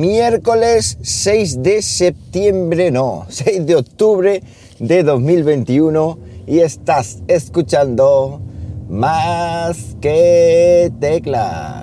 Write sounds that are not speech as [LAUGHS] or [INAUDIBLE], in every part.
miércoles 6 de septiembre, no, [LAUGHS] 6 de octubre de 2021 y estás escuchando más que teclas.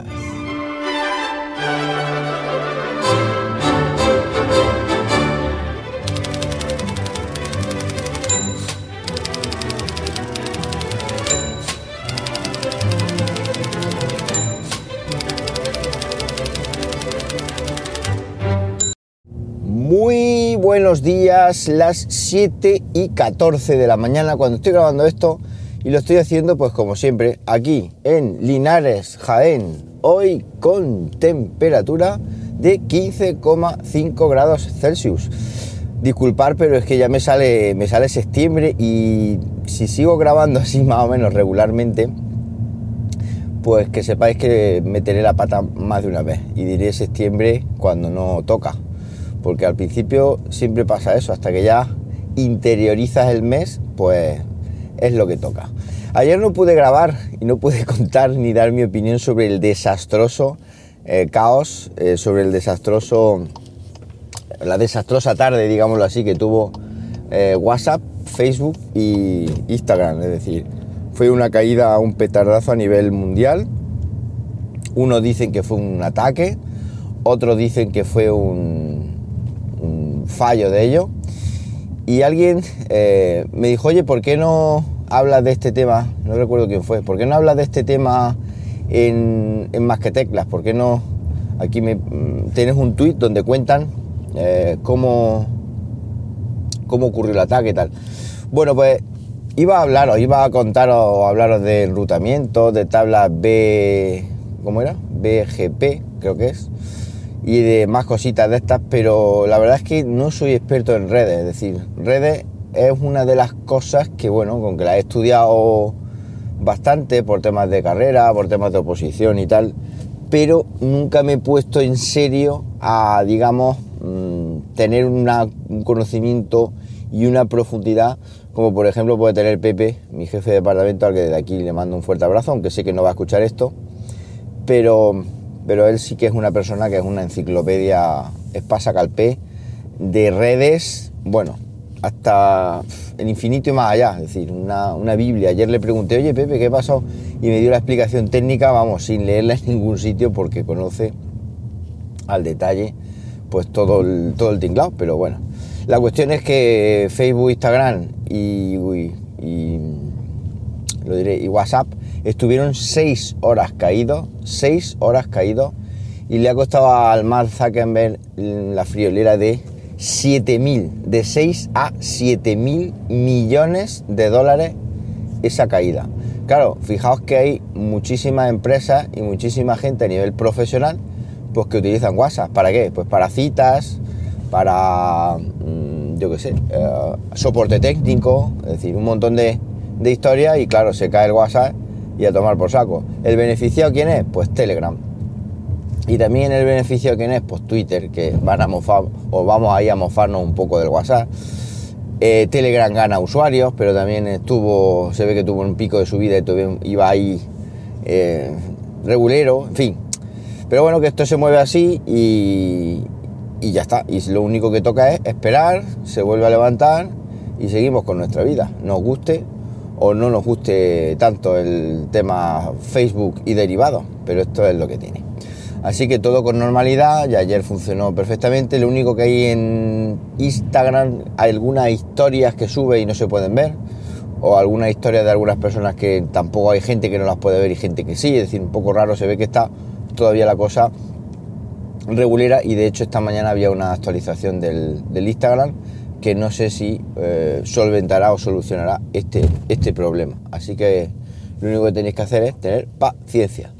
Buenos días, las 7 y 14 de la mañana cuando estoy grabando esto y lo estoy haciendo pues como siempre aquí en Linares, Jaén, hoy con temperatura de 15,5 grados Celsius. Disculpar, pero es que ya me sale, me sale septiembre y si sigo grabando así más o menos regularmente, pues que sepáis que meteré la pata más de una vez y diré septiembre cuando no toca porque al principio siempre pasa eso, hasta que ya interiorizas el mes, pues es lo que toca. Ayer no pude grabar y no pude [LAUGHS] contar ni dar mi opinión sobre el desastroso eh, caos, eh, sobre el desastroso, la desastrosa tarde, digámoslo así, que tuvo eh, WhatsApp, Facebook y Instagram. Es decir, fue una caída, un petardazo a nivel mundial. Unos dicen que fue un ataque, otros dicen que fue un, fallo de ello. Y alguien eh, me dijo, oye, ¿por qué no hablas de este tema? No recuerdo quién fue. ¿Por qué no hablas de este tema en, en Más que Teclas? ¿Por qué no? Aquí me, mm, tienes un tweet donde cuentan eh, cómo, cómo ocurrió el ataque y tal. Bueno, pues iba a hablaros, iba a contaros o hablaros de enrutamiento, de tablas B. ¿Cómo era? BGP, creo que es y de más cositas de estas, pero la verdad es que no soy experto en redes, es decir, redes es una de las cosas que, bueno, con que la he estudiado bastante por temas de carrera, por temas de oposición y tal, pero nunca me he puesto en serio a, digamos, mm, tener un conocimiento y una profundidad como por ejemplo puede tener Pepe, mi jefe de departamento, al que desde aquí le mando un fuerte abrazo, aunque sé que no va a escuchar esto, pero pero él sí que es una persona que es una enciclopedia espasa calpé de redes, bueno, hasta el infinito y más allá, es decir, una, Biblia. Ayer le pregunté, oye Pepe, ¿qué pasó? Y me dio la explicación técnica, vamos, sin leerla en ningún sitio porque conoce al detalle pues todo el, todo el tinglado, pero bueno. La cuestión es que Facebook, Instagram y, y, lo diré, y WhatsApp estuvieron seis horas caídos, seis horas caídos, y le ha costado al Mark Zuckerberg la friolera de 7.000, de 6 a 7.000 millones de dólares esa caída. Claro, fijaos que hay muchísimas empresas y muchísima gente a nivel profesional pues que utilizan WhatsApp. ¿Para qué? Pues para citas, para, mm, yo qué sé, eh, soporte técnico, es decir, un montón de, de historias y claro, se cae el WhatsApp y a tomar por saco. ¿El beneficiado quién es? Pues Telegram. Y también el beneficio quién es, pues Twitter, que van a mofar, o vamos ahí a mofarnos un poco del WhatsApp. Eh, Telegram gana usuarios, pero también estuvo, se ve que tuvo un pico de subida y iba ahí eh, regulero, en fin. Pero bueno, que esto se mueve así y, y ya está. Y lo único que toca es esperar, se vuelve a levantar y seguimos con nuestra vida. Nos guste o no nos guste tanto el tema Facebook y derivados, pero esto es lo que tiene. Así que todo con normalidad, ya ayer funcionó perfectamente, lo único que hay en Instagram, hay algunas historias que sube y no se pueden ver, o algunas historias de algunas personas que tampoco hay gente que no las puede ver y gente que sí, es decir, un poco raro, se ve que está todavía la cosa regulera y de hecho esta mañana había una actualización del, del Instagram que no sé si eh, solventará o solucionará este, este problema. Así que lo único que tenéis que hacer es tener paciencia.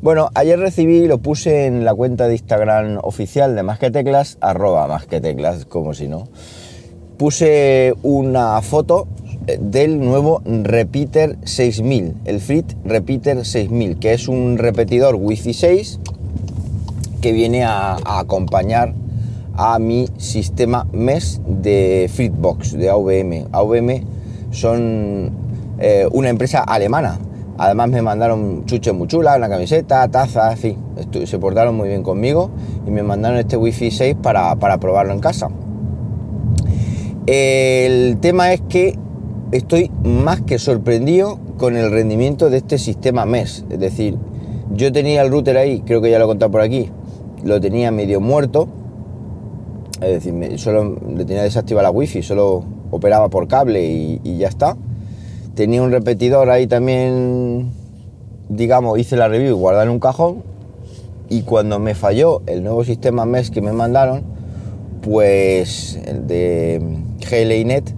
Bueno, ayer recibí, lo puse en la cuenta de Instagram oficial de Más que Teclas, arroba Más que Teclas, como si no. Puse una foto eh, del nuevo Repeater 6000, el Frit Repeater 6000, que es un repetidor Wi-Fi 6 que viene a acompañar a mi sistema MES de Fritbox, de AVM. AVM son eh, una empresa alemana. Además me mandaron chuches muy chulas, una camiseta, taza, en fin. se portaron muy bien conmigo y me mandaron este Wi-Fi 6 para, para probarlo en casa. El tema es que estoy más que sorprendido con el rendimiento de este sistema MES. Es decir, yo tenía el router ahí, creo que ya lo he contado por aquí, lo tenía medio muerto. Es decir, solo tenía desactivada la wifi, solo operaba por cable y, ya está. Tenía un repetidor ahí también, digamos, hice la review guardar en un cajón. Y cuando me falló el nuevo sistema MES que me mandaron, pues el de GLINet,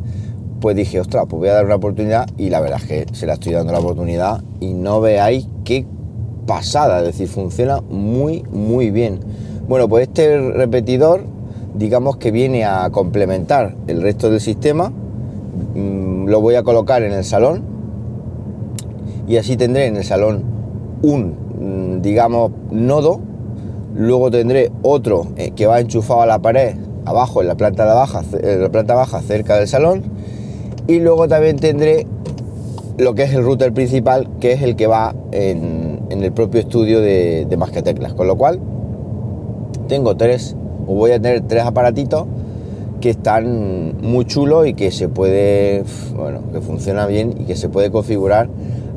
pues dije, ostras, pues voy a dar una oportunidad y la verdad es que se la estoy dando la oportunidad y no veáis qué pasada, es decir, funciona muy, muy bien. Bueno, pues este repetidor, digamos que viene a complementar el resto del sistema, mm, lo voy a colocar en el salón y así tendré en el salón un, mm, digamos, nodo, luego tendré otro eh, que va enchufado a la pared abajo en la planta de baja, en la planta baja cerca del salón y luego también tendré lo que es el router principal, que es el que va en, el propio estudio de, de Más que Teclas. Con lo cual, tengo tres, o voy a tener tres aparatitos que están muy chulos y que se puede, bueno, que funciona bien y que se puede configurar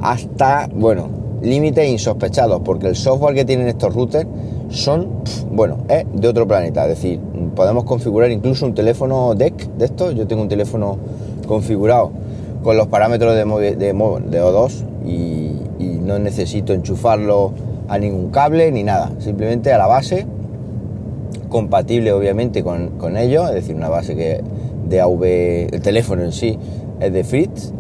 hasta, bueno, límites insospechados, porque el software que tienen estos routers son, bueno, es de otro planeta. Es decir, podemos configurar incluso un teléfono DEC de estos. Yo tengo un teléfono configurado con los parámetros de, de, O2 y, no necesito enchufarlo a ningún cable ni nada, simplemente a la base, compatible obviamente con, con ello, es decir, una base que de AV, el teléfono en sí es de Fritz.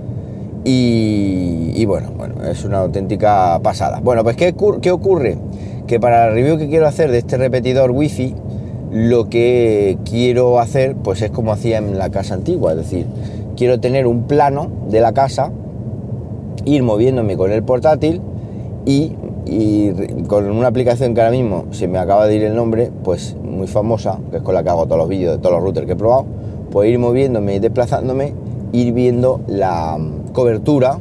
Y, bueno, bueno, es una auténtica pasada. Bueno, pues ¿qué, ¿qué ocurre? Que para la review que quiero hacer de este repetidor wifi, lo que quiero hacer pues es como hacía en la casa antigua, es decir, quiero tener un plano de la casa, ir moviéndome con el portátil y, con una aplicación que ahora mismo se me acaba de ir el nombre, pues muy famosa, que es con la que hago todos los vídeos de todos los routers que he probado, pues ir moviéndome y desplazándome, ir viendo la cobertura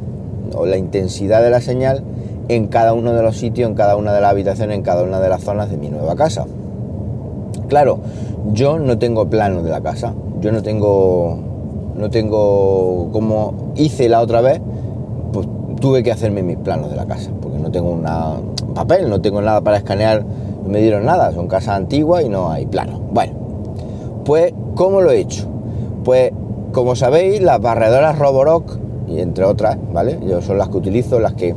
o la intensidad de la señal en cada uno de los sitios, en cada una de las habitaciones, en cada una de las zonas de mi nueva casa. Claro, yo no tengo plano de la casa, yo no tengo no tengo como hice la otra vez, pues tuve que hacerme mis planos de la casa, no tengo una papel, no tengo nada para escanear, no me dieron nada, son casas antiguas y no hay plano. Bueno, pues ¿cómo lo he hecho? Pues como sabéis, las barredoras Roborock, y entre otras, ¿vale? Yo son las que utilizo, las que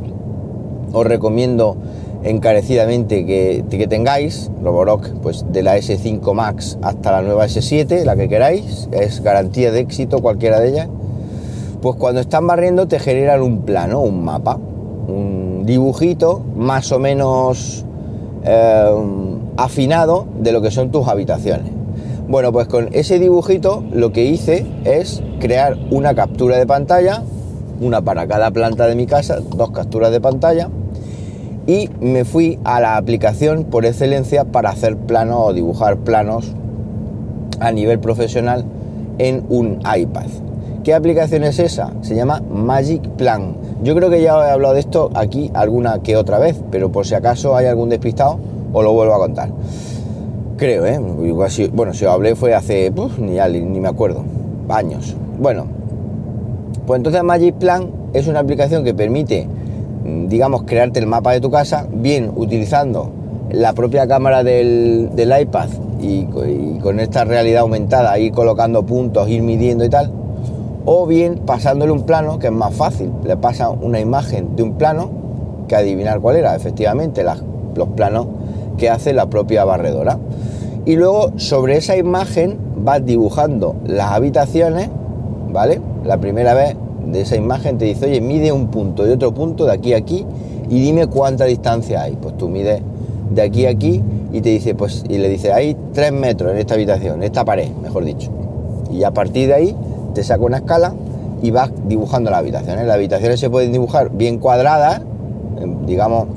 os recomiendo encarecidamente que, que tengáis, Roborock, pues de la S5 Max hasta la nueva S7, la que queráis, es garantía de éxito cualquiera de ellas, pues cuando están barriendo te generan un plano, un mapa, un dibujito más o menos eh, afinado de lo que son tus habitaciones. Bueno, pues con ese dibujito lo que hice es crear una captura de pantalla, una para cada planta de mi casa, dos capturas de pantalla, y me fui a la aplicación por excelencia para hacer planos o dibujar planos a nivel profesional en un iPad. ¿Qué aplicación es esa? Se llama Magic Plan. Yo creo que ya he hablado de esto aquí alguna que otra vez, pero por si acaso hay algún despistado, os lo vuelvo a contar. Creo, ¿eh? bueno, si os hablé fue hace, ni, ni me acuerdo, años. Bueno, pues entonces Magic Plan es una aplicación que permite digamos, crearte el mapa de tu casa, bien utilizando la propia cámara del, iPad y, con esta realidad aumentada, ir colocando puntos, ir midiendo y tal, o bien pasándole un plano, que es más fácil, le pasa una imagen de un plano que adivinar cuál era, efectivamente, los planos que hace la propia barredora. Y luego sobre esa imagen vas dibujando las habitaciones, ¿vale? La primera vez de esa imagen te dice, oye, mide un punto y otro punto de aquí a aquí y dime cuánta distancia hay. Pues tú mides de aquí a aquí y te dice, pues, y le dice, hay tres metros en esta habitación, en esta pared, mejor dicho. Y a partir de ahí te saca una escala y vas dibujando las habitaciones. Las habitaciones se pueden dibujar bien cuadradas, digamos,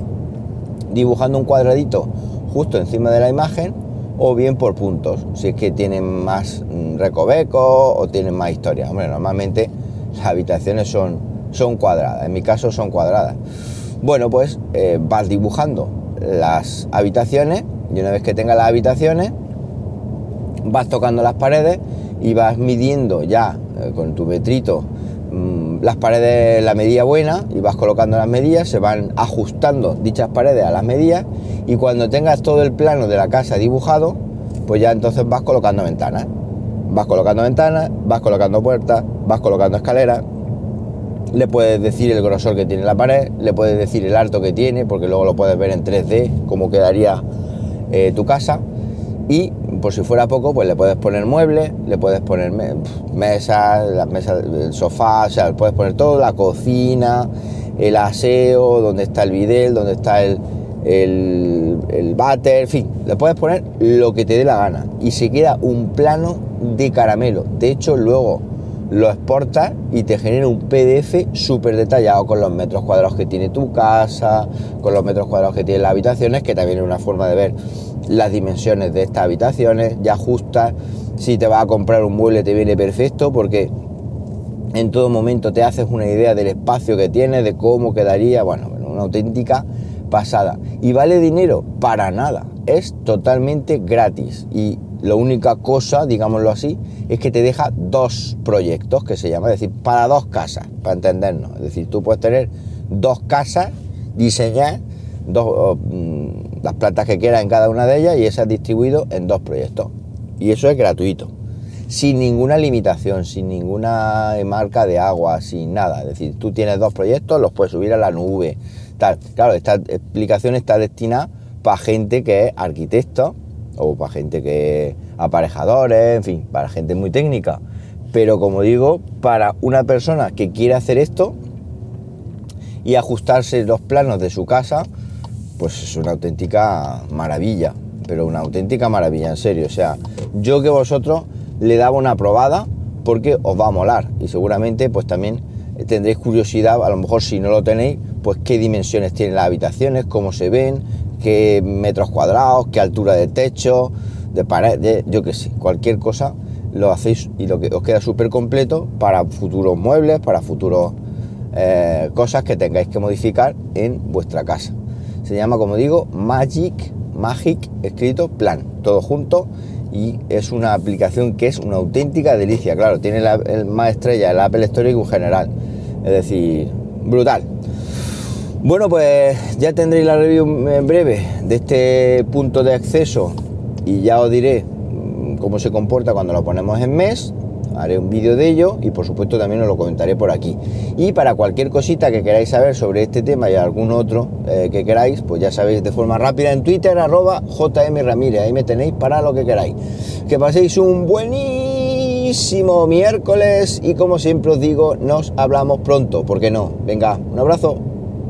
dibujando un cuadradito justo encima de la imagen, o bien por puntos, si es que tienen más mm, recovecos o tienen más historia. Hombre, normalmente las habitaciones son, son cuadradas, en mi caso son cuadradas. Bueno, pues eh, vas dibujando las habitaciones y una vez que tengas las habitaciones vas tocando las paredes y vas midiendo ya eh, con tu metrito mm, las paredes, la medida buena y vas colocando las medidas, se van ajustando dichas paredes a las medidas y cuando tengas todo el plano de la casa dibujado, pues ya entonces vas colocando ventanas. Vas colocando ventanas, vas colocando puertas, vas colocando escaleras. Le puedes decir el grosor que tiene la pared, le puedes decir el alto que tiene, porque luego lo puedes ver en 3D, cómo quedaría eh, tu casa. Y por si fuera poco, pues le puedes poner muebles, le puedes poner mesas, las mesas, el sofá, o sea, le puedes poner todo, la cocina, el aseo, donde está el bidel, donde está el, el, el váter, en fin, le puedes poner lo que te dé la gana y se queda un plano de caramelo. De hecho, luego lo exportas y te genera un PDF súper detallado con los metros cuadrados que tiene tu casa, con los metros cuadrados que tiene las habitaciones, que también es una forma de ver las dimensiones de estas habitaciones, ya ajustas. Si te vas a comprar un mueble te viene perfecto porque en todo momento te haces una idea del espacio que tienes, de cómo quedaría, bueno, una auténtica pasada. ¿Y vale dinero? Para nada. Es totalmente gratis. Y la única cosa, digámoslo así, es que te deja dos proyectos, que se llama, es decir, para dos casas, para entendernos. Es decir, tú puedes tener dos casas, diseñar dos, mm, las plantas que quieras en cada una de ellas y esas distribuido en dos proyectos. Y eso es gratuito, sin ninguna limitación, sin ninguna marca de agua, sin nada. Es decir, tú tienes dos proyectos, los puedes subir a la nube, Claro, esta explicación está destinada para gente que es arquitecto o para gente que es aparejadores, en fin, para gente muy técnica. Pero como digo, para una persona que quiere hacer esto y ajustarse los planos de su casa, pues es una auténtica maravilla, pero una auténtica maravilla, en serio. O sea, yo que vosotros le daba una probada porque os va a molar y seguramente pues también tendréis curiosidad, a lo mejor si no lo tenéis, pues qué dimensiones tienen las habitaciones, cómo se ven, qué metros cuadrados, qué altura de techo, de pared, yo qué sé, cualquier cosa lo hacéis y lo que os queda súper completo para futuros muebles, para futuros eh, cosas que tengáis que modificar en vuestra casa. Se llama, como digo, Magic, Magic, escrito plan, todo junto y es una aplicación que es una auténtica delicia. Claro, tiene la, el más estrella, el Apple Store en general. Es decir, brutal. Bueno, pues ya tendréis la review en breve de este punto de acceso y ya os diré mm, cómo se comporta cuando lo ponemos en mes. Haré un vídeo de ello y por supuesto también os lo comentaré por aquí. Y para cualquier cosita que queráis saber sobre este tema y algún otro eh, que queráis, pues ya sabéis de forma rápida en Twitter arroba JM Ramírez. Ahí me tenéis para lo que queráis. Que paséis un buenísimo miércoles y como siempre os digo, nos hablamos pronto. ¿Por qué no? Venga, un abrazo.